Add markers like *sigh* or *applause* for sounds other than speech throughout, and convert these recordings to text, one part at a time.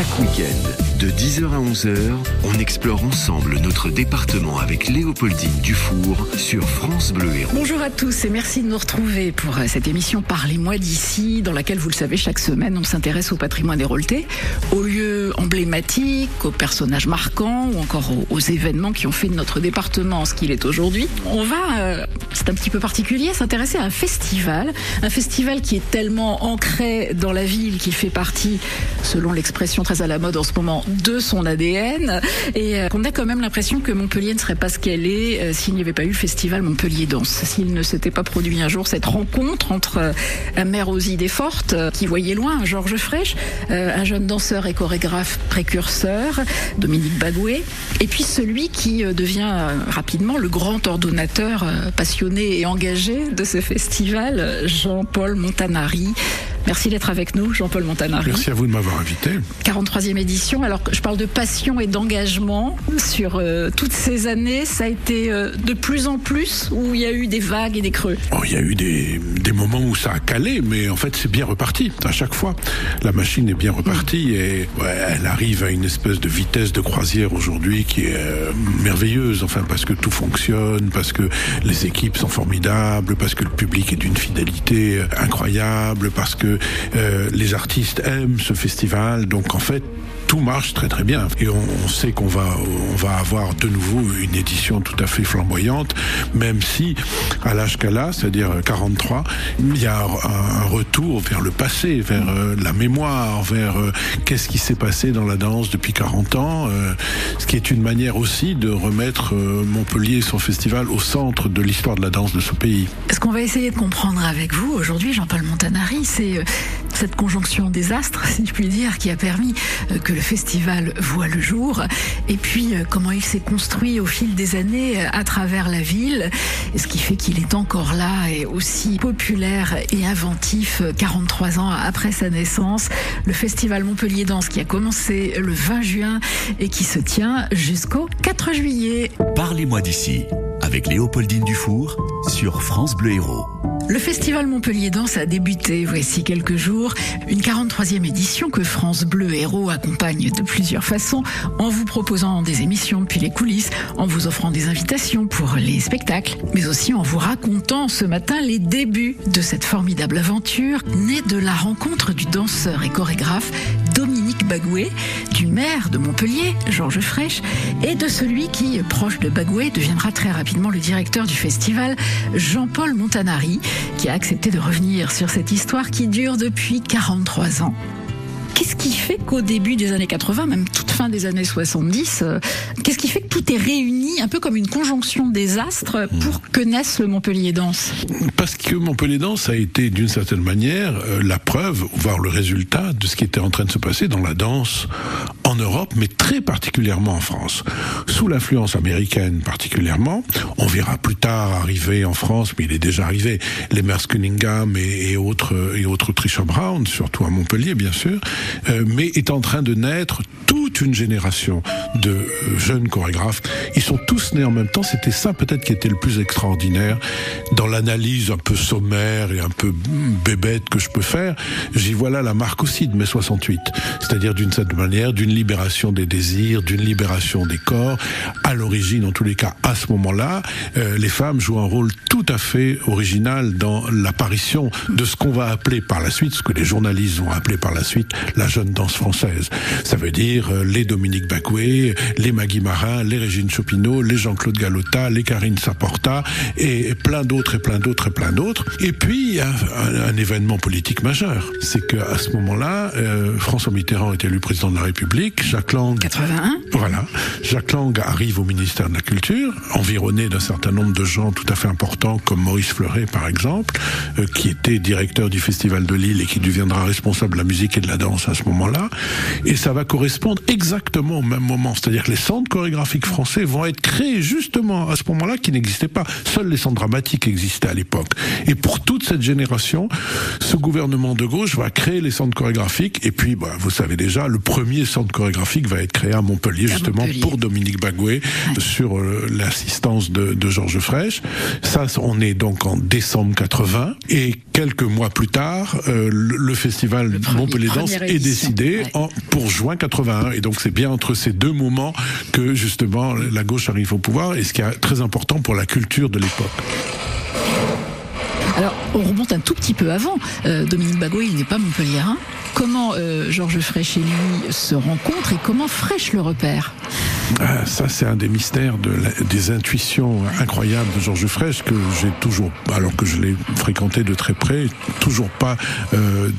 Chaque week-end, de 10h à 11h, on explore ensemble notre département avec Léopoldine Dufour sur France Bleu Héros. Bonjour à tous et merci de nous retrouver pour euh, cette émission Parlez-moi d'ici, dans laquelle, vous le savez, chaque semaine, on s'intéresse au patrimoine héroltais, aux emblématiques, aux personnages marquants ou encore aux, événements qui ont fait de notre département ce qu'il est aujourd'hui. On va, euh, c'est un petit peu particulier, s'intéresser à un festival, un festival qui est tellement ancré dans la ville qu'il fait partie, selon l'expression très à la mode en ce moment, de son ADN et euh, qu'on a quand même l'impression que Montpellier ne serait pas ce qu'elle est euh, s'il n'y avait pas eu le festival Montpellier Danse, s'il ne s'était pas produit un jour cette rencontre entre euh, un maire aux idées fortes qui voyait loin, Georges Frêche, un jeune danseur et chorégraphe précurseur, Dominique Bagoué, et puis celui qui devient rapidement le grand ordonnateur passionné et engagé de ce festival, Jean-Paul Montanari. Merci d'être avec nous, Jean-Paul Montanari. Merci à vous de m'avoir invité. 43e édition. Alors, je parle de passion et d'engagement sur euh, toutes ces années. Ça a été euh, de plus en plus où il y a eu des vagues et des creux? Oh, il y a eu des, des, moments où ça a calé, mais en fait, c'est bien reparti à chaque fois. La machine est bien repartie et ouais, elle arrive à une espèce de vitesse de croisière aujourd'hui qui est euh, merveilleuse. Enfin, parce que tout fonctionne, parce que les équipes sont formidables, parce que le public est d'une fidélité incroyable, parce que euh, les artistes aiment ce festival. Donc en fait, tout marche très très bien et on, sait qu'on va on va avoir de nouveau une édition tout à fait flamboyante même si à l'âge qu'elle a c'est-à-dire 43 il y a un, retour vers le passé vers euh, la mémoire vers euh, qu'est-ce qui s'est passé dans la danse depuis 40 ans euh, ce qui est une manière aussi de remettre Montpellier et son festival au centre de l'histoire de la danse de ce pays. Ce qu'on va essayer de comprendre avec vous aujourd'hui Jean-Paul Montanari c'est cette conjonction des astres si je puis dire qui a permis que le festival voit le jour et puis euh, comment il s'est construit au fil des années euh, à travers la ville, ce qui fait qu'il est encore là et aussi populaire et inventif 43 euh, ans après sa naissance. Le festival Montpellier Danse qui a commencé le 20 juin et qui se tient jusqu'au 4 juillet. Parlez-moi d'ici avec Léopoldine Dufour sur France Bleu Héros. Le festival Montpellier Danse a débuté voici quelques jours, une 43e édition que France Bleu Héros accompagne de plusieurs façons, en vous proposant des émissions depuis les coulisses, en vous offrant des invitations pour les spectacles, mais aussi en vous racontant ce matin les débuts de cette formidable aventure. Née de la rencontre du danseur et chorégraphe Dominique Bagoué, du maire de Montpellier, Georges Frêche, et de celui qui, proche de Bagoué, deviendra très rapidement le directeur du festival, Jean-Paul Montanari, qui a accepté de revenir sur cette histoire qui dure depuis 43 ans. Qu'est-ce qui fait qu'au début des années 80, même toute fin des années 70, euh, qu'est-ce qui fait que tout est réuni, un peu comme une conjonction des astres, pour que naisse le Montpellier Danse Parce que Montpellier Danse a été d'une certaine manière euh, la preuve, voire le résultat de ce qui était en train de se passer dans la danse en Europe, mais très particulièrement en France. Sous l'influence américaine particulièrement, on verra plus tard arriver en France, mais il est déjà arrivé, les Merce Cunningham et, et autres, et autres Trisha Brown, surtout à Montpellier bien sûr, euh, mais est en train de naître toute une génération de euh, jeunes chorégraphes. Ils sont tous nés en même temps. C'était ça peut-être qui était le plus extraordinaire dans l'analyse un peu sommaire et un peu bébête que je peux faire. J'y vois là la marque aussi de mai 68. C'est-à-dire d'une certaine manière, d'une libération des désirs, d'une libération des corps. À l'origine, en tous les cas, à ce moment-là, euh, les femmes jouent un rôle tout à fait original dans l'apparition de ce qu'on va appeler par la suite, ce que les journalistes vont appeler par la suite, la jeune danse française. Ça veut dire euh, les Dominique Bacoué, les Maggie Marin, les Régine Chopineau, les Jean-Claude Galota, les Karine Saporta et plein d'autres et plein d'autres et plein d'autres. Et puis il y a un, événement politique majeur, c'est qu'à ce moment-là, euh, François Mitterrand est élu président de la République, Jacques Lang, 81, voilà, Jacques Lang arrive au ministère de la Culture, environné d'un certain nombre de gens tout à fait importants comme Maurice Fleuret par exemple, euh, qui était directeur du Festival de Lille et qui deviendra responsable de la musique et de la danse à ce moment-là, et ça va correspondre exactement au même moment, c'est-à-dire que les centres chorégraphiques français vont être créés justement à ce moment-là qui n'existaient pas. Seuls les centres dramatiques existaient à l'époque. Et pour toute cette génération, ce gouvernement de gauche va créer les centres chorégraphiques, et puis, bah, vous savez déjà, le premier centre chorégraphique va être créé à Montpellier, justement, pour Dominique Bagoué, sur euh, l'assistance de, de Georges Frêche. Ça, on est donc en décembre 80, et quelques mois plus tard, euh, le, festival Montpellier Danse est décidé en, pour juin 81. Et donc c'est bien entre ces deux moments que justement la gauche arrive au pouvoir et ce qui est très important pour la culture de l'époque. Alors, on remonte un tout petit peu avant. Euh, Dominique Bagot, il n'est pas montpelliérain. Comment euh, Georges Frêche et lui se rencontrent et comment Frêche le repère? Ah, ça, c'est un des mystères de des intuitions incroyables de Georges Frêche que j'ai toujours, alors que je l'ai fréquenté de très près, toujours pas euh,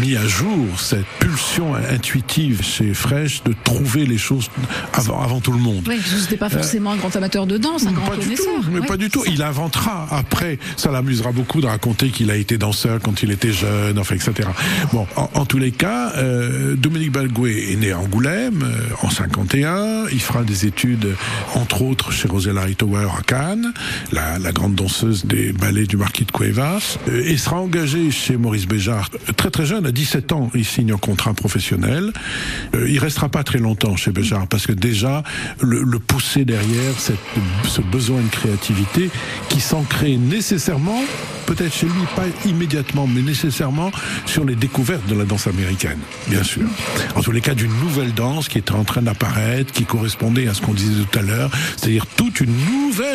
mis à jour cette pulsion intuitive chez Frêche de trouver les choses avant, avant tout le monde. Oui, n'étiez pas forcément un grand amateur de danse, un grand pas connaisseur. Du tout, mais pas du tout. Il inventera après. Ça l'amusera beaucoup de raconter qu'il a été danseur quand il était jeune, enfin, etc. Bon, en, tous les cas, euh, Dominique Balgoué est né à Angoulême euh, en 51 il fera des études, entre autres, chez Rosella Hightower à Cannes, la, grande danseuse des ballets du marquis de Cuevas, euh, et sera engagé chez Maurice Béjart très très jeune, à 17 ans, il signe un contrat professionnel. Euh, il restera pas très longtemps chez Béjart parce que déjà le, le pousser derrière ce besoin de créativité qui s'ancrait nécessairement peut-être chez lui, pas immédiatement, mais nécessairement sur les découvertes de la danse américaine, bien sûr. En tous les cas, d'une nouvelle danse qui était en train d'apparaître, qui à ce qu'on disait tout à l'heure, c'est-à-dire toute une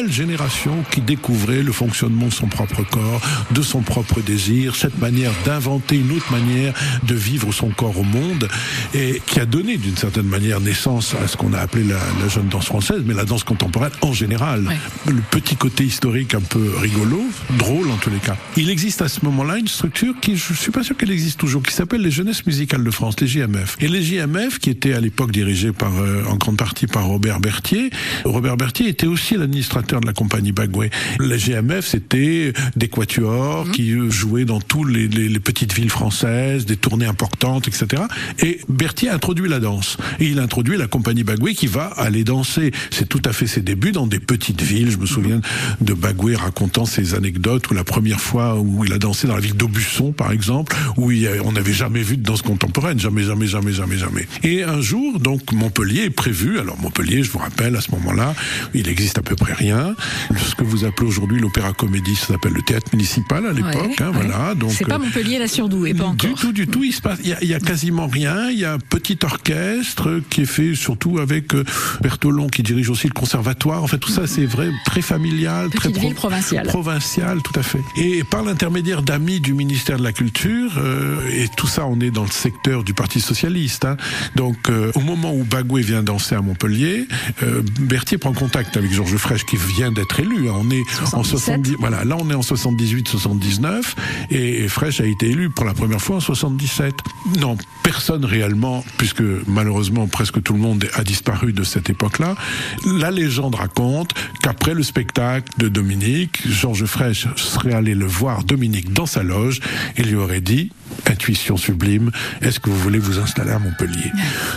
génération qui découvrait le fonctionnement de son propre corps, de son propre désir, cette manière d'inventer une autre manière de vivre son corps au monde, et qui a donné d'une certaine manière naissance à ce qu'on a appelé la, la, jeune danse française, mais la danse contemporaine en général. Ouais. Le petit côté historique un peu rigolo, drôle en tous les il existe à ce moment-là une structure qui, je suis pas sûr qu'elle existe toujours, qui s'appelle les Jeunesses musicales de France, les JMF. Et les JMF, qui étaient à l'époque dirigés par, euh, en grande partie par Robert Berthier. Robert Berthier était aussi l'administrateur de la compagnie Bagoué. Les JMF, c'était des quatuors mmh. qui jouaient dans toutes les, les, les, petites villes françaises, des tournées importantes, etc. Et Berthier introduit la danse. Et il introduit la compagnie Bagoué qui va aller danser. C'est tout à fait ses débuts dans des petites villes. Je me souviens de Bagoué racontant ses anecdotes où la première fois où il a dansé dans la ville d'Aubusson, par exemple, où il, on n'avait jamais vu de danse contemporaine, jamais, jamais, jamais, jamais, jamais. Et un jour, donc Montpellier est prévu. Alors Montpellier, je vous rappelle, à ce moment-là, il existe à peu près rien. Ce que vous appelez aujourd'hui l'opéra comédie, ça s'appelle le théâtre municipal à l'époque. Ouais, hein, ouais. voilà. Donc c'est pas Montpellier la surdouée, pas du encore. tout, du tout. Il se passe, il y, a, il y, a, quasiment rien. Il y a un petit orchestre qui est fait surtout avec euh, Bertolon qui dirige aussi le conservatoire. En fait, tout ça, c'est vrai, très familial, Petite très pro ville provinciale. Provincial, tout à fait. Et par l'intermédiaire d'amis du ministère de la Culture, euh, et tout ça, on est dans le secteur du Parti socialiste. Hein. Donc, euh, au moment où Bagoué vient danser à Montpellier, euh, Berthier prend contact avec Georges Frêche qui vient d'être élu. On est 77. en 70, voilà, là on est en 78-79, et, a été élu pour la première fois en 77. Non, personne réellement, puisque malheureusement presque tout le monde a disparu de cette époque-là. La légende raconte qu'après le spectacle de Dominique, Georges Frêche serait allé le voir Dominique dans sa loge et lui aurait dit intuition sublime, est-ce que vous voulez vous installer à Montpellier?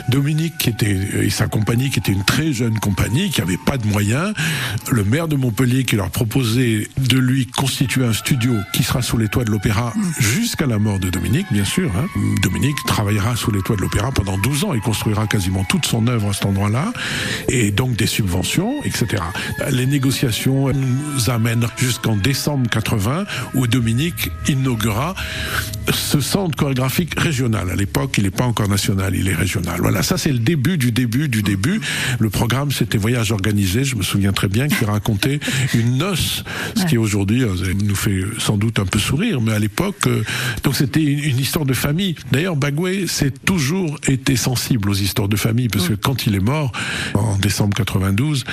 Dominique qui était et sa compagnie qui était une très jeune compagnie qui avait pas de moyens, le maire de Montpellier qui leur proposait de lui constituer un studio qui sera sous les toits de l'opéra jusqu'à la mort de Dominique, bien sûr. Hein. Dominique travaillera sous les toits de l'opéra pendant 12 ans et construira quasiment toute son œuvre à cet endroit-là et donc des subventions, etc. Les négociations nous amènent jusqu'en décembre 80 où Dominique inaugura ce centre chorégraphique régional. À l'époque, il n'est pas encore national, il est régional. Voilà, ça c'est le début du début du début. Le programme, c'était Voyage organisé, je me souviens très bien, qui racontait une noce, ce qui aujourd'hui euh, nous fait sans doute un peu sourire, mais à l'époque, euh, donc c'était une, histoire de famille. D'ailleurs, Bagoué s'est toujours été sensible aux histoires de famille, parce que quand il est mort, en décembre 92,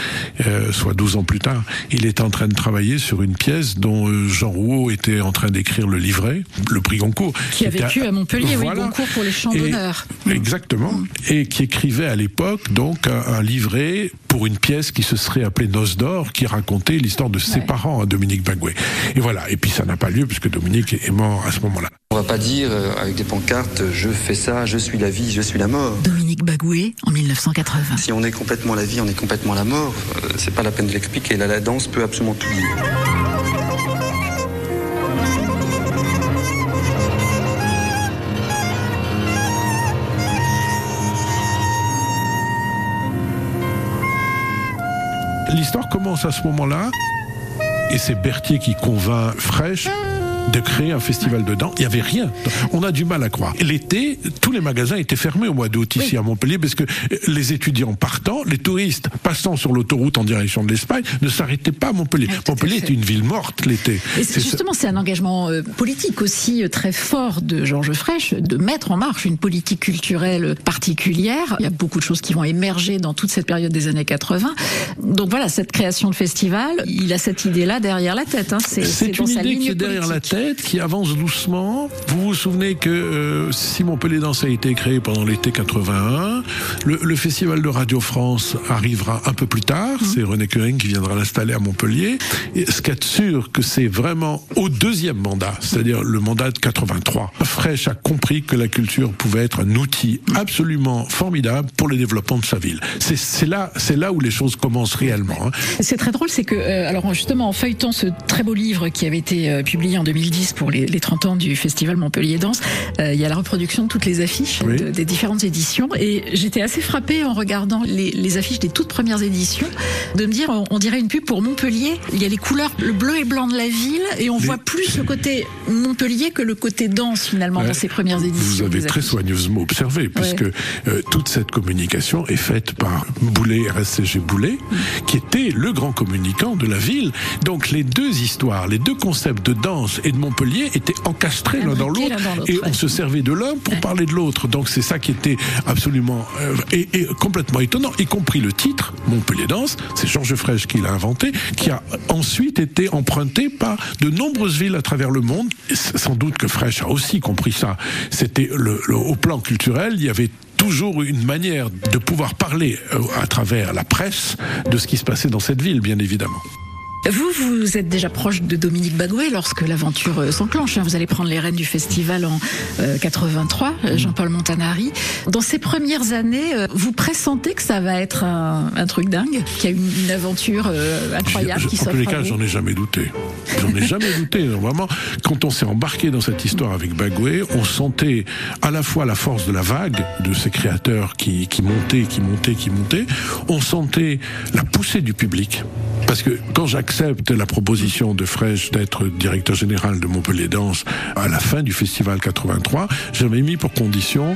euh, soit 12 ans plus tard, il était en train de travailler sur une pièce dont Jean Rouault était en train d'écrire le livret, le prix Goncourt. Qui a vécu à Montpellier, voilà. oui, Goncourt pour les chants d'honneur. Exactement. Et qui écrivait à l'époque, donc, un, un, livret pour une pièce qui se serait appelée Noces d'or, qui racontait l'histoire de ses ouais. parents à Dominique Bagoué. Et voilà. Et puis ça n'a pas lieu, puisque Dominique est mort à ce moment-là. On va pas dire euh, avec des pancartes je fais ça, je suis la vie, je suis la mort. Dominique Bagoué en 1980. Si on est complètement la vie, on est complètement la mort. Euh, c'est pas la peine de l'expliquer. Là, la danse peut absolument tout dire. L'histoire commence à ce moment-là, et c'est Berthier qui convainc Fraîche de créer un festival dedans. Il n'y avait rien. On a du mal à croire. L'été, tous les magasins étaient fermés au mois d'août ici à Montpellier parce que les étudiants partant, les touristes passant sur l'autoroute en direction de l'Espagne ne s'arrêtaient pas à Montpellier. Montpellier était une ville morte l'été. Justement, c'est un engagement euh, politique aussi euh, très fort de Georges Frêche de mettre en marche une politique culturelle particulière. Il y a beaucoup de choses qui vont émerger dans toute cette période des années 80. Donc voilà, cette création de festival, il a cette idée-là derrière la tête. Hein. C'est une idée qui est derrière la tête, qui avance doucement. Vous vous souvenez que euh, si Montpellier Danse a été créé pendant l'été 81, le, festival de Radio France arrivera un peu plus tard. Mmh. C'est René Curing qui viendra l'installer à Montpellier. Et ce qui est sûr que c'est vraiment au deuxième mandat, c'est-à-dire le mandat de 83. Fraîche a compris que la culture pouvait être un outil absolument formidable pour le développement de sa ville. C'est là, c'est là où les choses commencent réellement. Hein. C'est très drôle, c'est que, euh, alors justement, en feuilletant ce très beau livre qui avait été euh, publié en 2010 pour les, 30 ans du festival Montpellier Danse, euh, il y a la reproduction de toutes les affiches des différentes éditions. Et j'étais assez frappée en regardant les, affiches des toutes premières éditions de me dire, on, dirait une pub pour Montpellier. Il y a les couleurs, le bleu et blanc de la ville, et on voit plus le côté Montpellier que le côté danse finalement dans ces premières éditions. Vous avez très soigneusement observé, puisque toute cette communication est faite par Boulet, RSCG Boulet, qui était le grand communicant de la ville. Donc les deux histoires, les deux concepts de danse et de Montpellier étaient encastrés l'un dans l'autre et on se servait de l'un pour parler de l'autre. Donc c'est ça qui était absolument euh, et, complètement étonnant, y compris le titre Montpellier Danse. C'est Georges Frêche qui l'a inventé, qui a ensuite été emprunté par de nombreuses villes à travers le monde. sans doute que Frêche a aussi compris ça. C'était le, au plan culturel, il y avait toujours une manière de pouvoir parler euh, à travers la presse de ce qui se passait dans cette ville, bien évidemment. Vous, vous êtes déjà proche de Dominique Bagouet lorsque l'aventure euh, s'enclenche. Hein. Vous allez prendre les rênes du festival en 83, euh, Jean-Paul Montanari. Dans ces premières années, vous pressentez que ça va être un, truc dingue, qu'il y a une, une aventure incroyable qui s'offre En tous les cas, j'en ai jamais douté. J'en ai jamais douté. *laughs* Vraiment, quand on s'est embarqué dans cette histoire avec Bagouet, on sentait à la fois la force de la vague de ces créateurs qui, qui montaient, qui montaient, qui montaient. On sentait la poussée du public. Parce que quand j'accepte la proposition de Fraîche d'être directeur général de Montpellier Danse à la fin du festival 83, j'avais mis pour condition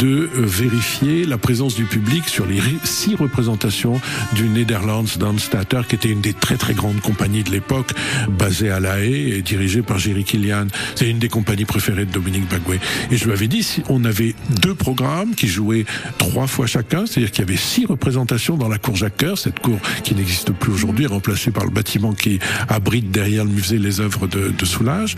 de euh, vérifier la présence du public sur les six représentations du Netherlands Dance Theater, qui était une des très très grandes compagnies de l'époque, basée à La Haye et dirigée par Jerry Killian. C'est une des compagnies préférées de Dominique Bagouet. Et je lui avais dit, si on avait deux programmes qui jouaient trois fois chacun, c'est-à-dire qu'il y avait six représentations dans la cour Jacques Coeur, cette cour qui n'existe plus aujourd'hui, remplacé par le bâtiment qui abrite derrière le musée les œuvres de, de Soulage.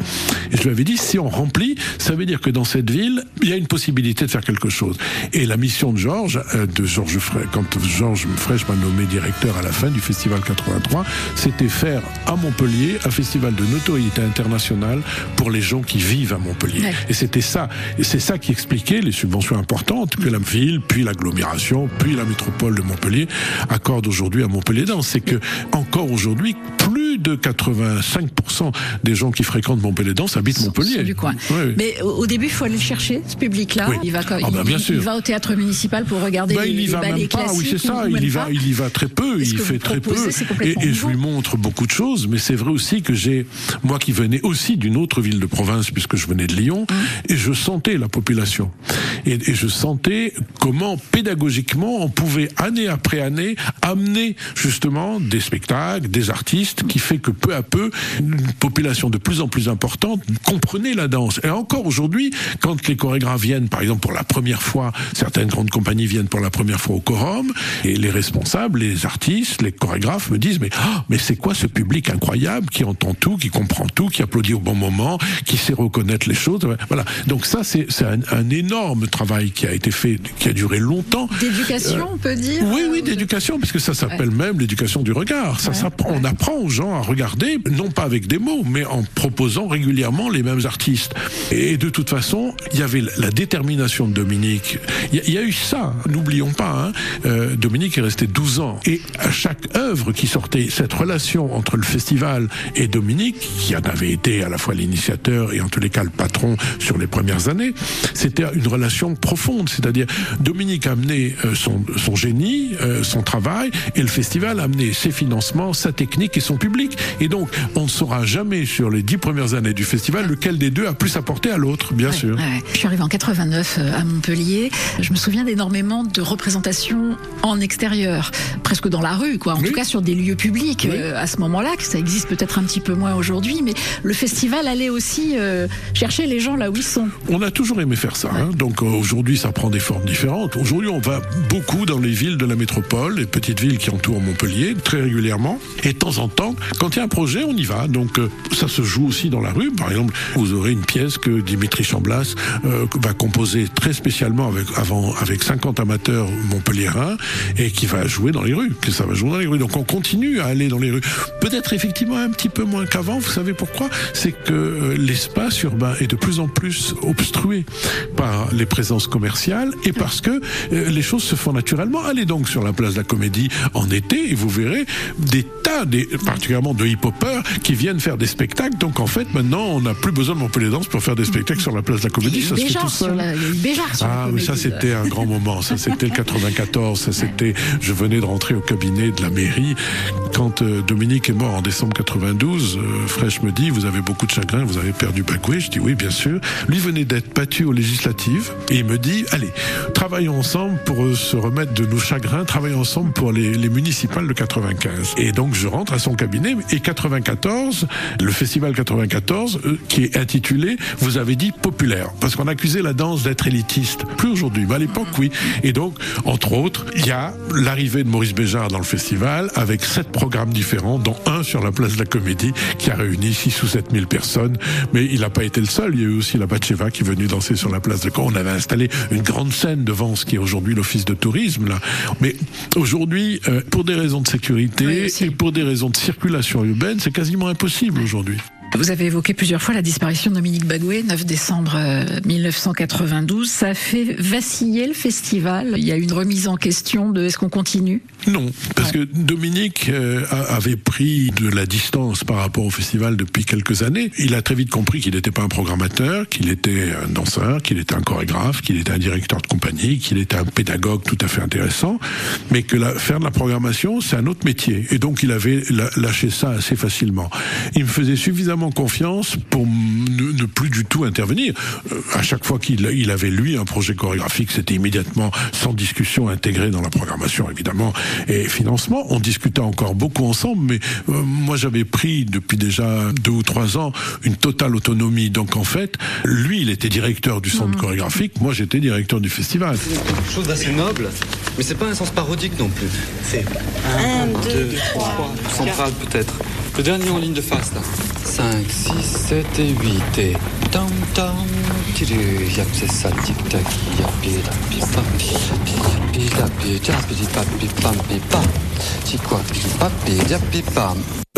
Et je lui avais dit, si on remplit, ça veut dire que dans cette ville, il y a une possibilité de faire quelque chose. Et la mission de Georges, euh, de Georges quand Georges Frêche m'a nommé directeur à la fin du festival 83, c'était faire à Montpellier un festival de notoriété internationale pour les gens qui vivent à Montpellier. Et c'était ça. Et c'est ça qui expliquait les subventions importantes que la ville, puis l'agglomération, puis la métropole de Montpellier accordent aujourd'hui à Montpellier. C'est que encore aujourd'hui, plus de 85% des gens qui fréquentent Montpellier Danse habitent Montpellier. Du coin. Mais au début, il faut aller le chercher, ce public-là. Il, va, ah bah, il, va au théâtre municipal pour regarder bah, il y va même pas, Oui, c'est ça. Il y, va, il y va très peu. Il fait très peu. Et, et je lui montre beaucoup de choses. Mais c'est vrai aussi que j'ai, moi qui venais aussi d'une autre ville de province, puisque je venais de Lyon, hum. et je sentais la population. Et, et je sentais comment pédagogiquement on pouvait année après année amener justement des spectacles, des artistes, qui fait que peu à peu, une population de plus en plus importante comprenait la danse. Et encore aujourd'hui, quand les chorégraphes viennent, par exemple pour la première fois, certaines grandes compagnies viennent pour la première fois au quorum, et les responsables, les artistes, les chorégraphes me disent mais oh, mais c'est quoi ce public incroyable qui entend tout, qui comprend tout, qui applaudit au bon moment, qui sait reconnaître les choses. Voilà. Donc ça c'est un, un, énorme travail qui a été fait, qui a duré longtemps. D'éducation, on peut dire. Oui, oui, d'éducation, puisque ça s'appelle même l'éducation du regard. Ça, ça, on apprend aux gens à regarder, non pas avec des mots, mais en proposant régulièrement les mêmes artistes. Et de toute façon, il y avait la détermination de Dominique. Il y, a eu ça, n'oublions pas. Hein. Euh, Dominique est resté 12 ans. Et à chaque œuvre qui sortait, cette relation entre le festival et Dominique, qui en avait été à la fois l'initiateur et en tous les cas le patron sur les premières années, c'était une relation profonde. C'est-à-dire, Dominique a amené euh, son, son génie, euh, son travail, et le festival a amené ses financements, sa technique et son public. Public. Et donc, on ne saura jamais sur les dix premières années du festival lequel des deux a plus apporté à l'autre, bien sûr. Je suis arrivé en 89 euh, à Montpellier. Je me souviens d'énormément de représentations en extérieur, presque dans la rue, quoi. En tout cas, sur des lieux publics euh, à ce moment-là, que ça existe peut-être un petit peu moins aujourd'hui, mais le festival allait aussi euh, chercher les gens là où ils sont. On a toujours aimé faire ça. Hein. Donc aujourd'hui, ça prend des formes différentes. Aujourd'hui, on va beaucoup dans les villes de la métropole, les petites villes qui entourent Montpellier, très régulièrement. Et de temps en temps, quand il y a un projet, on y va. Donc ça se joue aussi dans la rue. Par exemple, vous aurez une pièce que Dimitri Chamblas euh, va composer très spécialement avec, avant, avec 50 amateurs montpelliérains et qui va jouer dans les rues. Ça va jouer dans les rues. Donc on continue à aller dans les rues. Peut-être effectivement un petit peu moins qu'avant. Vous savez pourquoi? C'est que euh, l'espace urbain est de plus en plus obstrué par les présences commerciales et parce que euh, les choses se font naturellement. Allez donc sur la place de la Comédie en été et vous verrez des tas, des, particulièrement de hip-hoppers, qui viennent faire des spectacles. Donc en fait, maintenant, on n'a plus besoin de Montpellier Danse pour faire des spectacles sur la place de la Comédie. Ça se fait tout seul. La, ah, mais ça, c'était un grand moment. Ça, c'était le 94. Ça, c'était. Je venais de rentrer au cabinet de la mairie quand euh, Dominique est mort en décembre 92. Euh, Fraîche me dit vous avez beaucoup de chagrin, vous avez perdu Bagoué. Je dis oui, bien sûr. Lui venait d'être battu aux législatives et il me dit allez, travaillons ensemble pour euh, se remettre de nos chagrins. Travaillons ensemble pour les, les municipales de 95. Et donc je rentre à son cabinet et 94, le festival 94 qui est intitulé vous avez dit populaire parce qu'on accusait la danse d'être élitiste. Plus aujourd'hui, mais à l'époque oui. Et donc entre autres, il y a l'arrivée de Maurice Béjart dans le festival avec sept programmes différents, dont un sur la place de la Comédie qui a réuni 6 ou 7 000 personnes. Mais il n'a pas été le seul. Il y a eu aussi la Batcheva qui est venue danser sur la place de Caen. On avait installé une grande scène devant ce qui est aujourd'hui l'office de tourisme là. Mais aujourd'hui, euh, pour des raisons de sécurité et pour des raisons de circulation urbaine, c'est quasiment impossible aujourd'hui. Vous avez évoqué plusieurs fois la disparition de Dominique Bagoué, 9 décembre 1992. Euh, Ça a fait vaciller le festival. Il y a une remise en question de est-ce qu'on continue? Non, parce que Dominique euh, avait pris de la distance par rapport au festival depuis quelques années. Il a très vite compris qu'il n'était pas un programmateur, qu'il était un danseur, qu'il était un chorégraphe, qu'il était un directeur de compagnie, qu'il était un pédagogue tout à fait intéressant, mais que faire de la programmation, c'est un autre métier. Et donc il avait lâché ça assez facilement. Il me faisait suffisamment confiance pour ne, plus du tout intervenir. Euh, à chaque fois qu'il il avait lui un projet chorégraphique, c'était immédiatement sans discussion intégré dans la programmation évidemment et financement. On discutait encore beaucoup ensemble, mais euh, moi j'avais pris depuis déjà deux ou trois ans une totale autonomie. Donc en fait, lui il était directeur du centre mmh. chorégraphique, moi j'étais directeur du festival. C'est quelque chose d'assez noble, mais c'est pas un sens parodique non plus. C'est un, deux, trois, central peut-être. Le dernier en ligne de face là. 5, 6, 7 et 8 et tam tam ça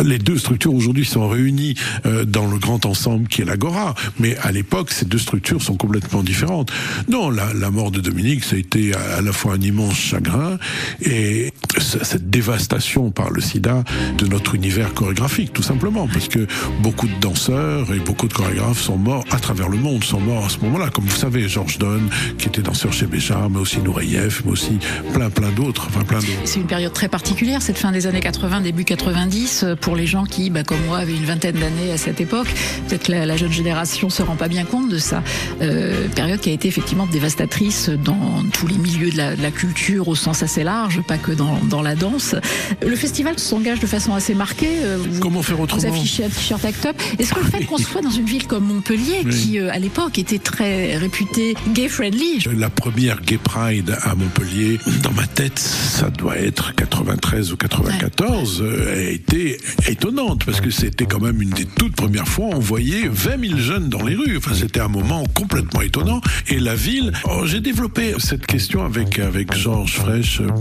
les deux structures aujourd'hui sont réunies euh, dans le grand ensemble qui est l'Agora, mais à l'époque, ces deux structures sont complètement différentes. Non, la, la mort de Dominique, ça a été à, la fois un immense chagrin et cette dévastation par le sida de notre univers chorégraphique, tout simplement, parce que beaucoup de danseurs et beaucoup de chorégraphes sont morts à travers le monde, sont morts à ce moment-là. Comme vous savez, Georges Donne, qui était danseur chez Béchard, mais aussi Nureyev, mais aussi plein, plein d'autres, enfin plein d'autres. C'est une période très particulière, cette fin des années 80, début 90 pour les gens qui, bah, comme moi, avaient une vingtaine d'années à cette époque. Peut-être que la, jeune génération se rend pas bien compte de ça. Euh, période qui a été effectivement dévastatrice dans tous les milieux de la, culture au sens assez large, pas que dans, dans la danse. Le festival s'engage de façon assez marquée. Euh, vous, Comment faire autrement? Vous affichez un t-shirt Act Up. Est-ce que le fait qu'on soit dans une ville comme Montpellier, qui euh, à l'époque était très réputée gay friendly La première Gay Pride à Montpellier, dans ma tête, ça doit être 93 ou 94, a été étonnante parce que c'était quand même une des toutes premières fois on voyait 20 000 jeunes dans les rues. Enfin, c'était un moment complètement étonnant. Et la ville, oh, j'ai développé cette question avec avec Georges euh,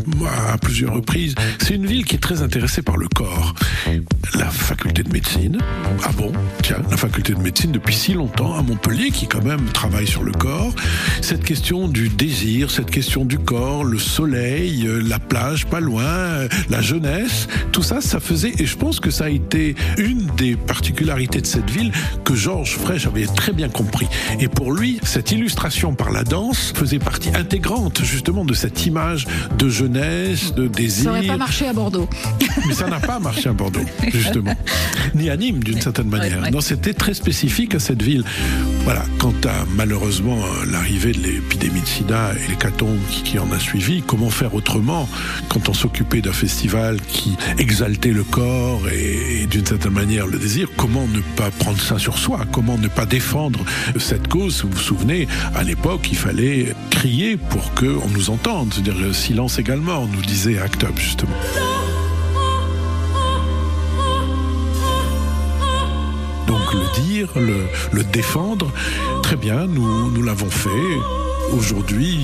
à plusieurs reprises. C'est une ville qui est très intéressée par le corps. La faculté de médecine. Ah bon Tiens, la faculté de médecine depuis si longtemps à Montpellier qui quand même travaille sur le corps. Cette question du désir, cette question du corps, le soleil, euh, la plage pas loin, euh, la jeunesse, tout ça, ça faisait et je pense que ça a été une des particularités de cette ville que Georges Frêche avait très bien compris. Et pour lui, cette illustration par la danse faisait partie intégrante justement de cette image de jeunesse, de, désir. Ça n'aurait pas marché à Bordeaux. Mais ça n'a pas marché à Bordeaux, *laughs* justement. Ni à Nîmes, d'une certaine manière. Ouais, ouais. Non, c'était très spécifique à cette ville. Voilà, quant à malheureusement l'arrivée de l'épidémie de sida et l'hécatombe qui, qui en a suivi, comment faire autrement quand on s'occupait d'un festival qui exaltait le corps et, et d'une certaine manière le désir? Comment ne pas prendre ça sur soi? Comment ne pas défendre cette cause? Vous vous souvenez, à l'époque, il fallait crier pour qu'on nous entende. C'est-à-dire, euh, silence également, nous disait Act Up, justement. Donc le dire, le, défendre, très bien, nous, l'avons fait. Aujourd'hui,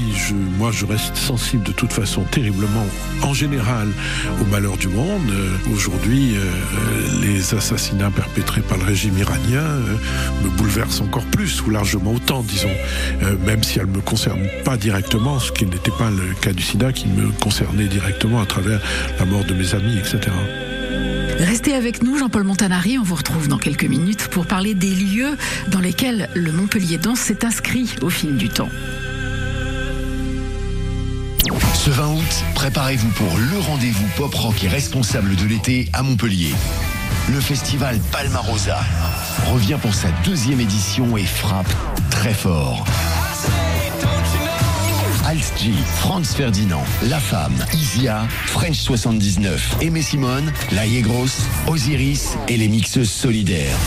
moi, je reste sensible de toute façon terriblement, en général, au malheur du monde. Euh, Aujourd'hui, euh, les assassinats perpétrés par le régime iranien euh, me bouleversent encore plus, ou largement autant, disons, même si elles ne me concernent pas directement, ce qui n'était pas le cas du sida, qui me concernait directement à travers la mort de mes amis, etc. Restez avec nous, Jean-Paul Montanari. On vous retrouve dans quelques minutes pour parler des lieux dans lesquels le Montpellier Danse s'est inscrit au fil du temps. Ce 20 août, préparez-vous pour le rendez-vous pop rock et responsable de l'été à Montpellier. Le festival Palmarosa revient pour sa deuxième édition et frappe très fort. G, Franz Ferdinand, La Femme, Isia, French 79, Aimé Simone, La Grosse, Osiris et les mixeuses solidaires.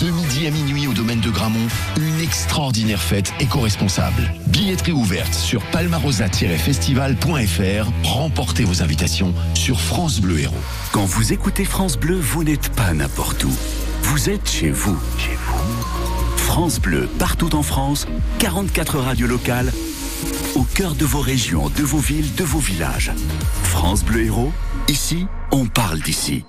De midi à minuit au domaine de Gramont, une extraordinaire fête éco-responsable. Billetterie ouverte sur palmarosa-festival.fr. Remportez vos invitations sur France Bleu Héros. Quand vous écoutez France Bleu, vous n'êtes pas n'importe où. Vous êtes chez vous. Chez vous. France Bleu, partout en France, 44 radios locales, au cœur de vos régions, de vos villes, de vos villages. France Bleu Héros, ici, on parle d'ici.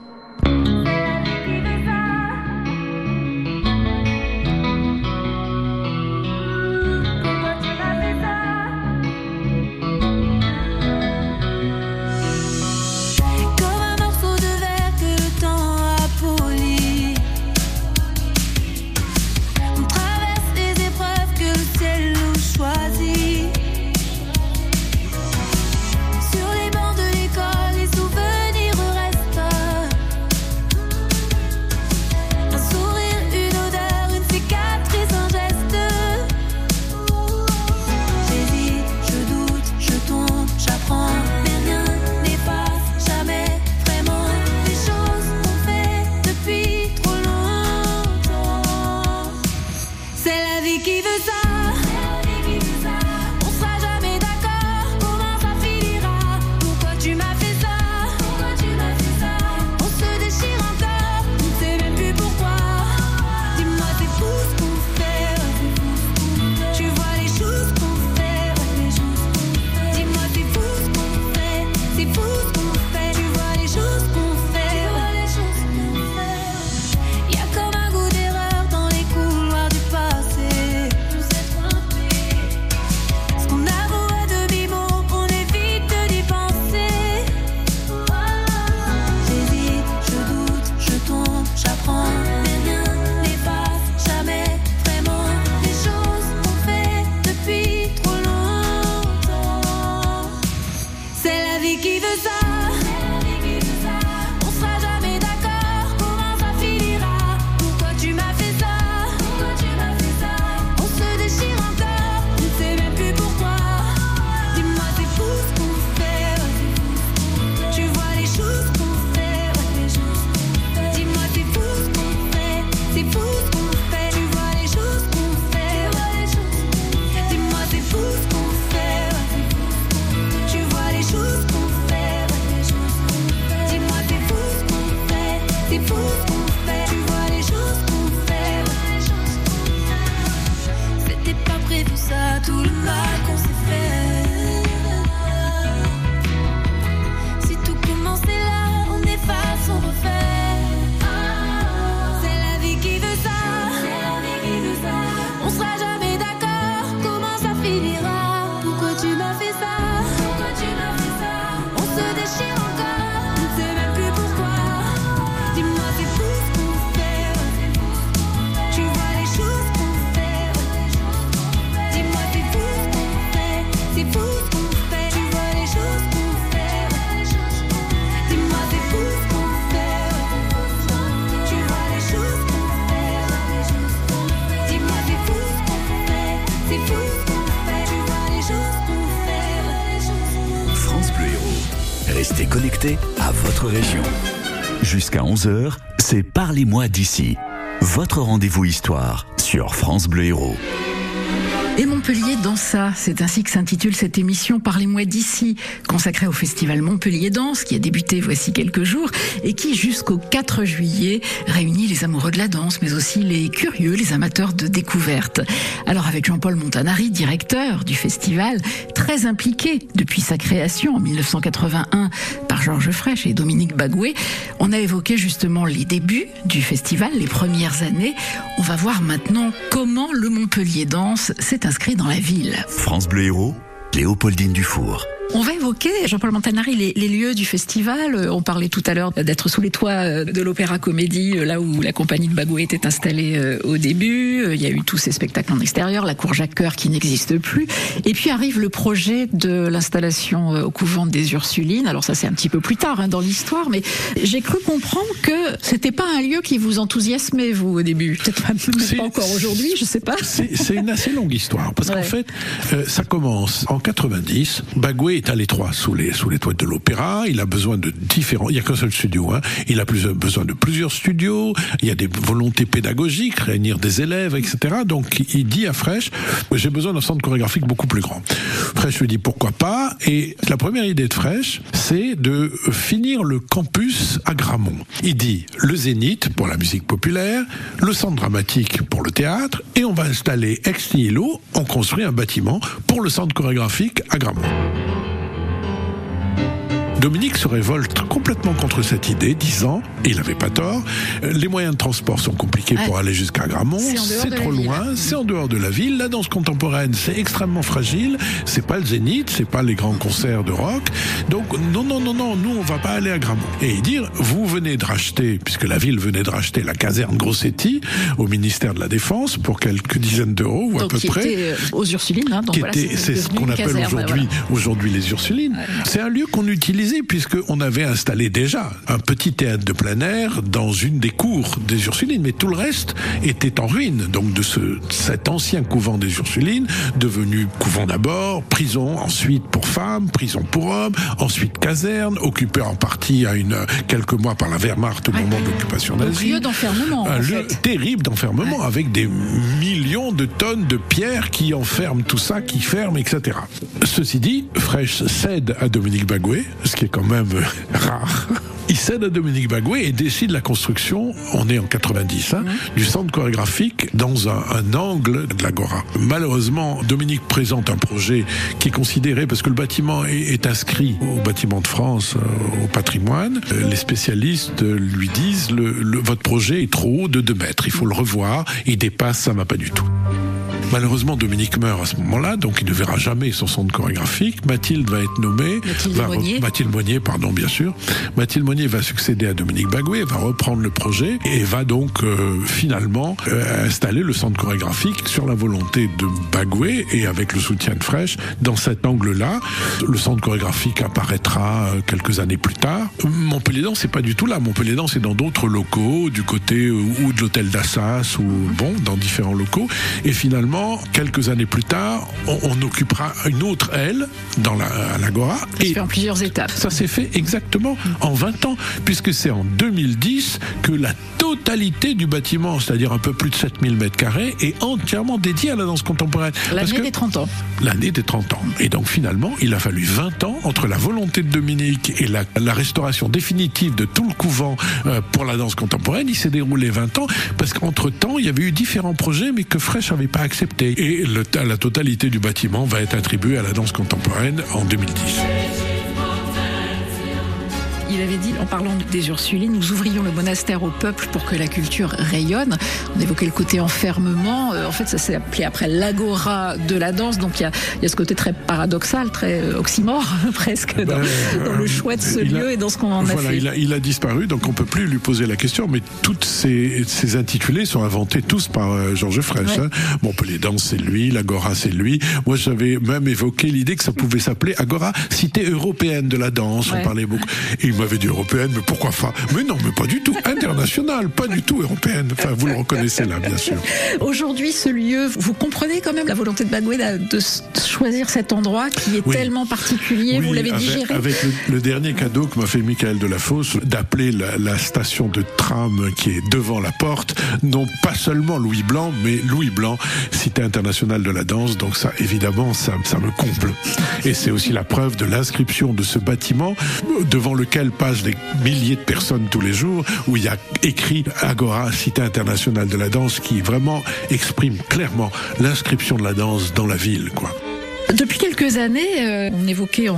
11h, c'est Parlez-moi d'ici. Votre rendez-vous histoire sur France Bleu Héros. Montpellier dans ça, c'est ainsi que s'intitule cette émission Parlez-moi d'ici, consacrée au festival Montpellier Danse qui a débuté voici quelques jours et qui jusqu'au 4 juillet réunit les amoureux de la danse mais aussi les curieux, les amateurs de découverte. Alors avec Jean-Paul Montanari, directeur du festival, très impliqué depuis sa création en 1981 par Georges Frêche et Dominique Bagoué, on a évoqué justement les débuts du festival, les premières années. On va voir maintenant comment le Montpellier Danse s'est inscrit dans la ville. France Bleu Héros, Léopoldine Dufour. On va évoquer, Jean-Paul Montanari, les, les, lieux du festival. Euh, On parlait tout à l'heure d'être sous les toits euh, de l'Opéra Comédie, euh, là où la compagnie de Bagoué était installée au début. Il y a eu tous ces spectacles en extérieur, la cour Jacques Coeur qui n'existe plus. Et puis arrive le projet de l'installation au couvent des Ursulines. Alors ça, c'est un petit peu plus tard hein, dans l'histoire, mais j'ai cru comprendre que c'était pas un lieu qui vous enthousiasmait, vous, au début. Peut-être pas, pas encore aujourd'hui, je sais pas. C'est une assez longue histoire, parce ouais. qu'en fait, euh, ça commence en 90. Bagoué est à l'étroit sous les sous les de l'opéra. Il a besoin de différents. Il y a qu'un seul studio. Hein. Il a plus, besoin de plusieurs studios. Il y a des volontés pédagogiques, réunir des élèves, etc. Donc il dit à Fraîche j'ai besoin d'un centre chorégraphique beaucoup plus grand. Fraîche lui dit pourquoi pas. Et la première idée de Fraîche, c'est de finir le campus à Gramont. Il dit le Zénith pour la musique populaire, le centre dramatique pour le théâtre, et on va installer ex nihilo. On construit un bâtiment pour le centre chorégraphique à Gramont. Dominique se révolte complètement contre cette idée, disant, et il n'avait pas tort, les moyens de transport sont compliqués ouais. pour aller jusqu'à Gramont, c'est trop loin, c'est en dehors de la ville, la danse contemporaine c'est extrêmement fragile, c'est pas le zénith, c'est pas les grands concerts de rock, donc non, non, non, non, nous on va pas aller à Gramont. Et dire, vous venez de racheter, puisque la ville venait de racheter la caserne Grossetti au ministère de la Défense pour quelques dizaines d'euros ou à donc, peu qui près. Était aux Ursulines, hein, donc qui voilà, était, c'est ce qu'on appelle aujourd'hui, voilà. les Ursulines. Ouais. C'est un lieu qu'on utilise puisqu'on avait installé déjà un petit théâtre de plein air dans une des cours des Ursulines, mais tout le reste était en ruine. Donc de ce, cet ancien couvent des Ursulines, devenu couvent d'abord, prison ensuite pour femmes, prison pour hommes, ensuite caserne, occupé en partie à une, quelques mois par la Wehrmacht au moment de l'occupation nazie. Un lieu d'enfermement. Un lieu fait. terrible d'enfermement ouais. avec des millions de tonnes de pierres qui enferment tout ça, qui ferment, etc. Ceci dit, Fraîche cède à Dominique Bagoué, ce qui est quand même rare. Il cède à Dominique Bagoué et décide la construction, on est en 90, hein, mmh. du centre chorégraphique dans un, un angle de l'Agora. Malheureusement, Dominique présente un projet qui est considéré, parce que le bâtiment est, est inscrit au bâtiment de France, euh, au patrimoine, euh, les spécialistes lui disent, le, le, votre projet est trop haut de 2 mètres, il faut le revoir, il dépasse, ça va pas du tout. Malheureusement, Dominique meurt à ce moment-là, donc il ne verra jamais son centre chorégraphique. Mathilde va être nommée. Mathilde va Monnier. Mathilde pardon, bien sûr. Mathilde Monnier va succéder à Dominique Bagoué, va reprendre le projet et va donc euh, finalement euh, installer le centre chorégraphique sur la volonté de Bagoué et avec le soutien de Fraîche dans cet angle-là. Le centre chorégraphique apparaîtra euh, quelques années plus tard. Montpellier Danse, c'est pas du tout là. Montpellier Danse, c'est dans d'autres locaux, du côté ou de l'hôtel d'Assas ou bon, dans différents locaux. Et finalement, quelques années plus tard, on, on occupera une autre aile dans la, à l'Agora. Ça se fait en plusieurs étapes. Ça s'est fait exactement en 20 ans, puisque c'est en 2010 que la totalité du bâtiment, c'est-à-dire un peu plus de 7000 mètres carrés, est entièrement dédiée à la danse contemporaine. L'année des 30 ans. L'année des 30 ans. Et donc finalement, il a fallu 20 ans entre la volonté de Dominique et la, la restauration définitive de tout le couvent euh, pour la danse contemporaine. Il s'est déroulé 20 ans, parce qu'entre-temps, il y avait eu différents projets, mais que Fraîche n'avait pas accepté. Et la totalité du bâtiment va être attribuée à la danse contemporaine en 2010 il avait dit, en parlant des Ursulines, nous ouvrions le monastère au peuple pour que la culture rayonne. On évoquait le côté enfermement. Euh, en fait, ça s'est appelé après l'agora de la danse. Donc, il y a, il y a ce côté très paradoxal, très euh, oxymore, *laughs* presque, dans, ben, dans, le choix de ce lieu a, et dans ce qu'on en voilà, a fait. Il a, il a, disparu, donc on peut plus lui poser la question. Mais toutes ces, ces intitulés sont inventés tous par euh, Georges Fraîche. Ouais. Hein. Montpellier Danse, c'est lui. L'agora, c'est lui. Moi, j'avais même évoqué l'idée que ça pouvait s'appeler Agora, cité européenne de la danse. Ouais. On parlait beaucoup. Et m'avez dit européenne, mais pourquoi pas? Mais non, mais pas du tout. Internationale, pas du tout européenne. Enfin, vous le reconnaissez là, bien sûr. Aujourd'hui, ce lieu, vous comprenez quand même la volonté de Bagoué de, choisir cet endroit qui est Oui. tellement particulier. vous Oui, l'avez avec, digéré. Avec le, le dernier cadeau que m'a fait Michael Delafosse, d'appeler la, la station de tram qui est devant la porte, non pas seulement Louis Blanc, mais Louis Blanc, cité internationale de la danse. Donc ça, évidemment, ça, ça me comble. Et c'est aussi la preuve de l'inscription de ce bâtiment devant lequel passent des milliers de personnes tous les jours, où il y a écrit Agora, cité internationale de la danse, qui vraiment exprime clairement l'inscription de la danse dans la ville, quoi. Depuis quelques années, euh, on évoquait en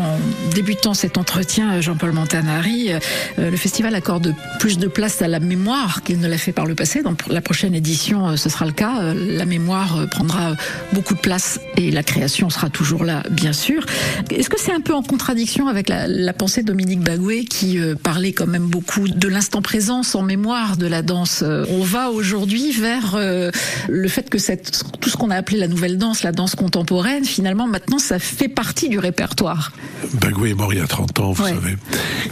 débutant cet entretien, euh, Jean-Paul Montanari, euh, le festival accorde plus de place à la mémoire qu'il ne l'a fait par le passé. Dans la prochaine édition, ce sera le cas. La mémoire prendra beaucoup de place et la création sera toujours là, bien sûr. Est-ce que c'est un peu en contradiction avec la, pensée de Dominique Bagoué qui parlait quand même beaucoup de l'instant présent sans mémoire de la danse On va aujourd'hui vers le fait que cette, tout ce qu'on a appelé la nouvelle danse, la danse contemporaine, finalement maintenant ça fait partie du répertoire. Bagoué est mort il y a 30 ans, vous Ouais. savez.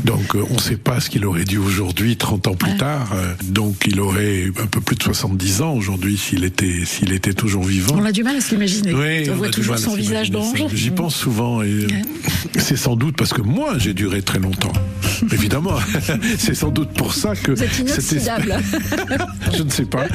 Donc euh, on ne sait pas ce qu'il aurait dit aujourd'hui, 30 ans plus Ouais. tard. Euh, donc il aurait un peu plus de 70 ans aujourd'hui s'il était, s'il était toujours vivant. On a du mal à s'imaginer. Oui, on, on voit toujours son visage d'ange. J'y pense souvent et euh, *laughs* c'est sans doute parce que moi j'ai duré très longtemps. *laughs* Évidemment, *laughs* c'est sans doute pour ça que Vous êtes inoxydable. je ne sais pas.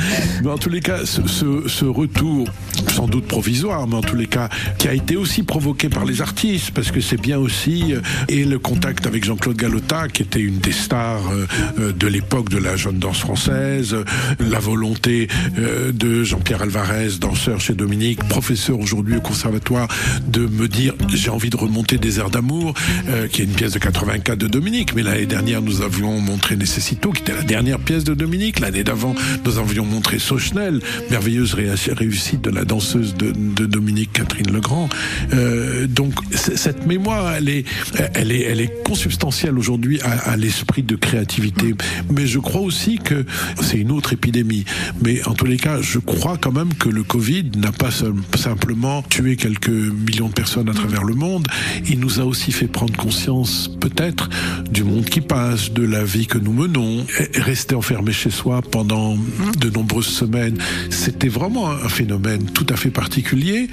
Mais en tous les cas, ce, ce- ce retour, sans doute provisoire, mais en tous les cas, qui a été aussi provoqué par les artistes, parce que c'est bien aussi, euh, et le contact avec Jean-Claude Galota, qui était une des stars euh, euh, de l'époque de la jeune danse française, la volonté de Jean-Pierre Alvarez, danseur chez Dominique, professeur aujourd'hui au conservatoire, de me dire j'ai envie de remonter des airs d'amour, qui est une pièce de 84 de Dominique, mais l'année dernière nous avions montré Necessito, qui était la dernière pièce de Dominique, l'année d'avant nous avions montré Sauchnel, merveilleuse ré- réussite de la danseuse de, de Dominique Catherine Legrand. Euh, donc cette mémoire, elle est, elle est, elle est consubstantielle aujourd'hui à, à l'esprit de créativité. Mais je crois aussi que c'est une autre épidémie. Mais en tous les cas, je crois quand même que le Covid n'a pas simplement tué quelques millions de personnes à travers le monde. Il nous a aussi fait prendre conscience, peut-être, du monde qui passe, de la vie que nous menons. Rester enfermé chez soi pendant de nombreuses semaines, c'était vraiment un phénomène tout à fait particulier.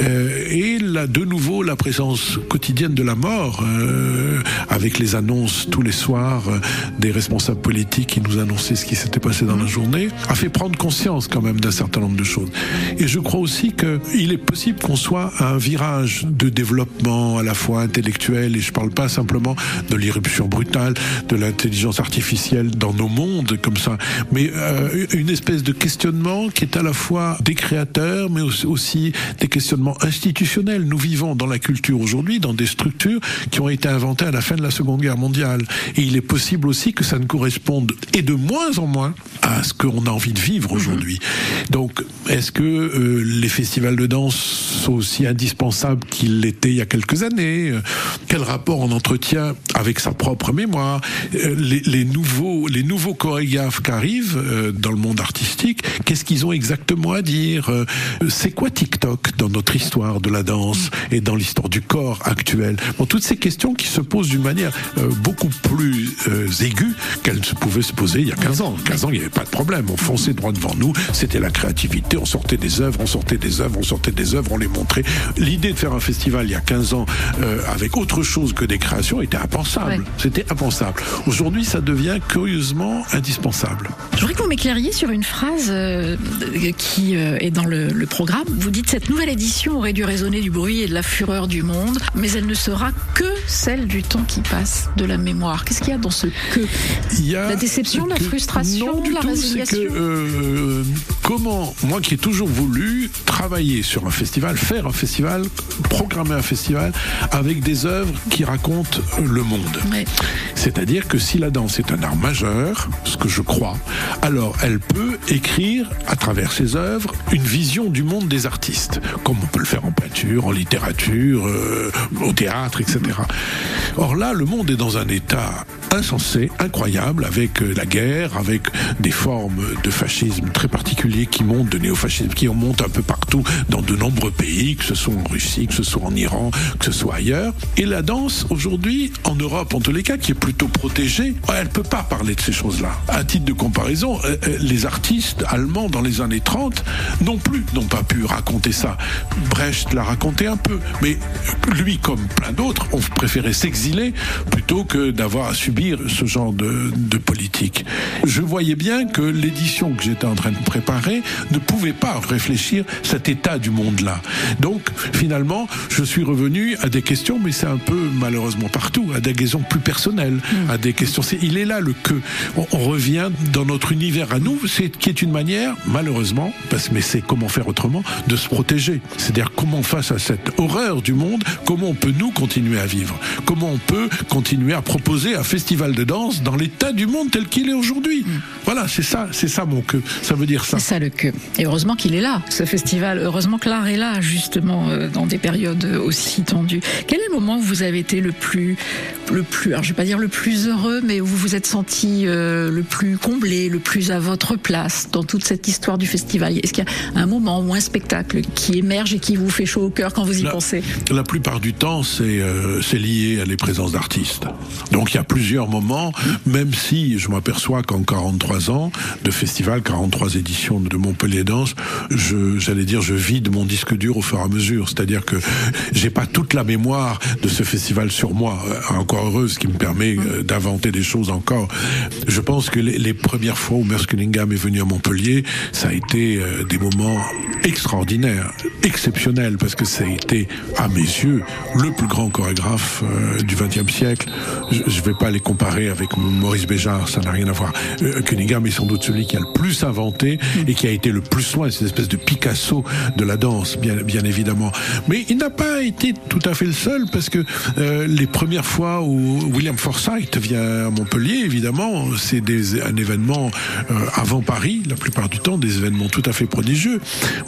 Euh, là, de nouveau, la présence quotidienne de la mort, euh, avec les annonces tous les soirs euh, des responsables politiques qui nous annonçaient ce qui s'était passé dans la journée, a fait prendre conscience quand même d'un certain nombre de choses. Et je crois aussi qu'il est possible qu'on soit à un virage de développement à la fois intellectuel, et je parle pas simplement de l'irruption brutale de l'intelligence artificielle dans nos mondes comme ça, mais euh, une espèce de questionnement qui est à la fois des créateurs, mais aussi des questionnements institutionnels. Nous vivons dans la culture aujourd'hui, dans des structures qui ont été inventées à la fin de la Seconde Guerre mondiale. Et il est possible aussi que ça ne corresponde, et de moins en moins, à ce qu'on a envie de vivre aujourd'hui. Donc, est-ce que euh, les festivals de danse sont aussi indispensables qu'ils l'étaient il y a quelques années? Euh, Quel rapport on entretient avec sa propre mémoire? Euh, les, les nouveaux, les nouveaux chorégraphes qui arrivent euh, dans le monde artistique, qu'est-ce qu'ils ont exactement à dire? C'est quoi TikTok dans notre histoire de la danse? Et dans l'histoire du corps actuel Bon, toutes ces questions qui se posent d'une manière euh, beaucoup plus euh, aiguë qu'elles se pouvaient se poser il y a 15 ans. 15 ans, il n'y avait pas de problème. On fonçait droit devant nous. C'était la créativité. On sortait des œuvres, on sortait des œuvres, on sortait des œuvres, on les montrait. L'idée de faire un festival il y a 15 ans euh, avec autre chose que des créations était impensable. Ouais. C'était impensable. Aujourd'hui, ça devient curieusement indispensable. Je voudrais que vous m'éclairiez sur une phrase qui est dans le, le programme. Vous dites cette nouvelle édition aurait dû résonner du bruit et de la fureur du monde, mais elle ne sera que celle du temps qui passe, de la mémoire. Qu'est-ce qu'il y a dans ce que Il y a La déception, la frustration, non, la tout, résignation que euh, comment moi qui ai toujours voulu travailler sur un festival, faire un festival, programmer un festival avec des œuvres qui racontent le monde. Ouais. C'est-à-dire que si la danse est un art majeur, ce que je crois, alors elle peut écrire à travers ses œuvres une vision du monde des artistes, comme on peut le faire en peinture, en littérature, euh, au théâtre, etc. Or là, le monde est dans un état insensé, incroyable, avec euh, la guerre, avec des formes de fascisme très particuliers qui montent, de néofascisme qui montent un peu partout dans de nombreux pays, que ce soit en Russie, que ce soit en Iran, que ce soit ailleurs. Et la danse, aujourd'hui, en Europe, en tous les cas, qui est plutôt protégée, elle peut pas parler de ces choses-là. À titre de comparaison, euh, euh, les artistes allemands dans les années 30 non plus n'ont pas pu raconter ça. Brecht l'a raconté un peu, mais lui, comme plein d'autres, ont préféré s'exiler plutôt que d'avoir à subir ce genre de, de politique. Je voyais bien que l'édition que j'étais en train de préparer ne pouvait pas réfléchir cet état du monde-là. Donc, finalement, je suis revenu à des questions, mais c'est un peu malheureusement partout, à des questions plus personnelles, à des questions. Il est là le que. On, on revient dans notre univers à nous, c'est qui est une manière, malheureusement, parce mais c'est comment faire autrement, de se protéger. C'est-à-dire comment face à cette horreur du monde, comment on peut nous continuer à vivre, comment on peut continuer à proposer un festival de danse dans l'état du monde tel qu'il est aujourd'hui. Voilà, c'est ça, c'est ça mon que. Ça veut dire ça. C'est ça le que. Et heureusement qu'il est là, ce festival. Heureusement que l'art est là, justement, euh, dans des périodes aussi tendues. Quel est le moment où vous avez été le plus, le plus, alors je vais pas dire le plus heureux, mais où vous vous êtes senti euh, le plus comblé, le plus à votre place dans toute cette histoire du festival? Est-ce qu'il y a un moment ou un spectacle qui émerge et qui vous fait chaud au cœur quand vous y La- pensez? La plupart du temps, c'est euh, c'est lié à les présences d'artistes. Donc il y a plusieurs moments, même si je m'aperçois qu'en 43 ans de festival, 43 éditions de Montpellier Danse, je j'allais dire je vide mon disque dur au fur et à mesure. C'est-à-dire que j'ai pas toute la mémoire de ce festival sur moi. Euh, Encore heureux, ce qui me permet euh, d'inventer des choses encore. Je pense que les, premières fois où Merce Cunningham est venu à Montpellier, ça a été euh, des moments extraordinaires, exceptionnels, parce que ça a été, à mes yeux, le plus grand chorégraphe du XXe siècle. Je ne vais pas les comparer avec Maurice Béjart, ça n'a rien à voir. Euh, Cunningham est sans doute celui qui a le plus inventé et qui a été le plus loin, cette espèce de Picasso de la danse, bien, bien évidemment. Mais il n'a pas été tout à fait le seul, parce que euh, les premières fois où William Forsythe vient à Montpellier, évidemment, c'est des, un événement euh, avant Paris, la plupart du temps, des événements tout à fait prodigieux.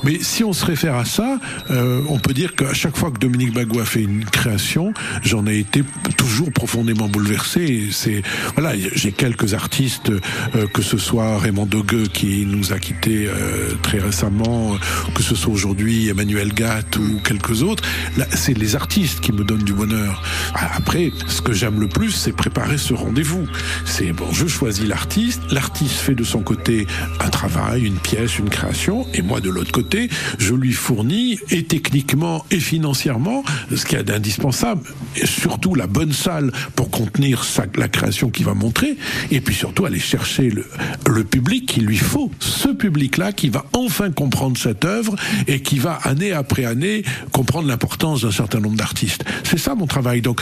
Mais si on se réfère à ça, euh, on peut dire qu'à chaque fois que Dominique Bagou a fait une création, j'en ai été toujours profondément bouleversé. C'est voilà, j'ai quelques artistes, euh, que ce soit Raymond Dogueux qui nous a quittés euh, très récemment, euh, que ce soit aujourd'hui Emmanuel Gatt ou quelques autres. C'est les artistes qui me donnent du bonheur. Après, ce que j'aime le plus, c'est préparer ce rendez-vous. C'est bon, je choisis l'artiste, l'artiste fait de son côté un travail, une pièce, une création, et moi de l'autre côté, je lui fournis et techniquement et financièrement ce qu'il y a d'indispensable, et surtout la bonne salle pour contenir sa, la création qu'il va montrer, et puis surtout aller chercher le, le public qu'il lui faut, ce public-là qui va enfin comprendre cette œuvre et qui va année après année comprendre l'importance d'un certain nombre d'artistes. C'est ça mon travail. Donc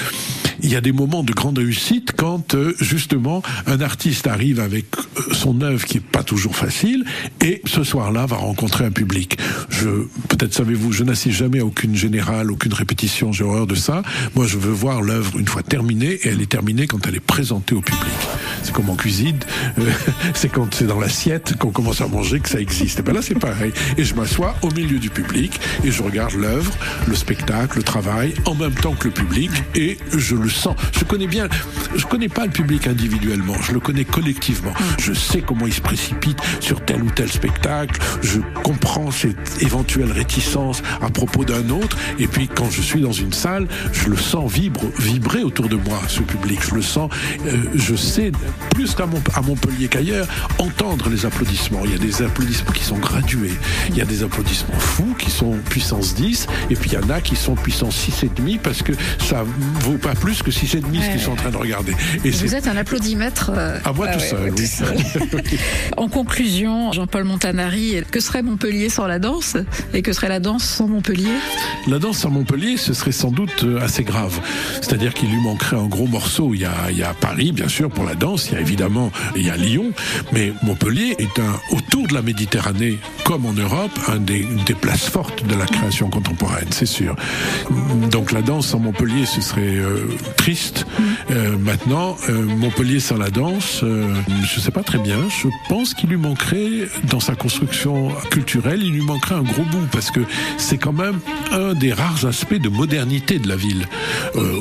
il y a des moments de grande réussite quand euh, justement un artiste arrive avec euh, son œuvre qui est pas toujours facile et ce soir-là va rencontrer un public. Je peut-être savez-vous, je n'assiste jamais à aucune générale, aucune répétition, j'ai horreur de ça. Moi, je veux voir l'œuvre une fois terminée et elle est terminée quand elle est présentée au public. C'est comme en cuisine, euh, *laughs* c'est quand c'est dans l'assiette qu'on commence à manger que ça existe. Et ben là, c'est pareil. Et je m'assois au milieu du public et je regarde l'œuvre, le spectacle, le travail en même temps que le public et je le sens. Je connais bien, je connais pas le public individuellement, je le connais collectivement. Je sais comment il se précipite sur tel ou tel spectacle, je comprends cette éventuelle réticence à propos d'un autre et puis quand je suis dans une salle, je le sens vibre, vibrer autour de moi, ce public. Je le sens, euh, je sais plus qu'à Montpellier qu'ailleurs entendre les applaudissements. Il y a des applaudissements qui sont gradués. Il y a des applaudissements fous qui sont puissance 10 et puis il y en a qui sont puissance 6 et demi parce que ça vaut pas plus que 6 et demi ce qu'ils sont en train de regarder. Et Vous êtes un applaudimètre. euh, à moi ah tout ouais, seul. oui. seul. *laughs* En conclusion, Jean-Paul Montanari, que serait Montpellier sans la danse? Et que serait la danse sans Montpellier? La danse à Montpellier, ce serait sans doute euh, assez grave. C'est-à-dire qu'il lui manquerait un gros morceau. Il y a, il y a Paris, bien sûr, pour la danse. Danse. Il y a évidemment, Lyon, mais Montpellier est un, autour de la Méditerranée, comme en Europe, un des, des places fortes de la création contemporaine, c'est sûr. Donc la danse sans Montpellier, ce serait euh, triste. Euh, maintenant, euh, Montpellier sans la danse, je sais pas très bien. Je pense qu'il lui manquerait, dans sa construction culturelle, il lui manquerait un gros bout, parce que c'est quand même un des rares aspects de modernité de la ville.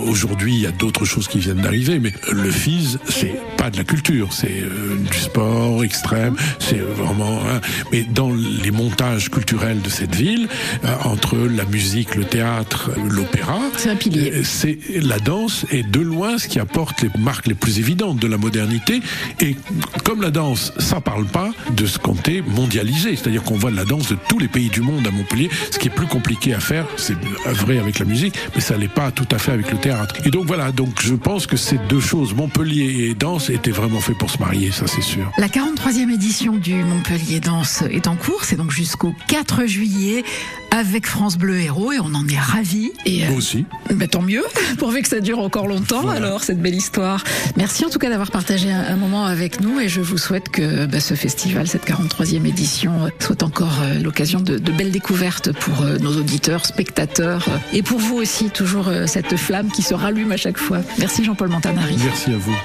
Aujourd'hui, il y a d'autres choses qui viennent d'arriver, mais le FIS, c'est pas de la culture, c'est euh, du sport extrême, c'est vraiment. hein. mais dans les montages culturels de cette ville, euh, entre la musique, le théâtre, l'opéra, C'est un pilier. euh, c'est la danse est de loin ce qui apporte les marques les plus évidentes de la modernité. Et comme la danse, ça parle pas de ce côté mondialisé, c'est-à-dire qu'on voit de la danse de tous les pays du monde à Montpellier. Ce qui est plus compliqué à faire, c'est vrai avec la musique, mais ça l'est pas tout à fait avec le théâtre. Et donc voilà, donc je pense que ces deux choses, Montpellier et danse, étaient vraiment faits pour se marier, ça c'est sûr. La 43e édition du Montpellier Danse est en cours, c'est donc jusqu'au 4 juillet avec France Bleu Héros et on en est ravis. Et euh, Moi aussi. bah, tant mieux, *laughs* pourvu que ça dure encore longtemps Voilà. alors, cette belle histoire. Merci en tout cas d'avoir partagé un, un moment avec nous et je vous souhaite que bah, ce festival, cette 43e édition, euh, soit encore euh, l'occasion de, de belles découvertes pour euh, nos auditeurs, spectateurs euh, et pour vous aussi, toujours euh, cette flamme qui se rallume à chaque fois. Merci Jean-Paul Montanari. Merci à vous.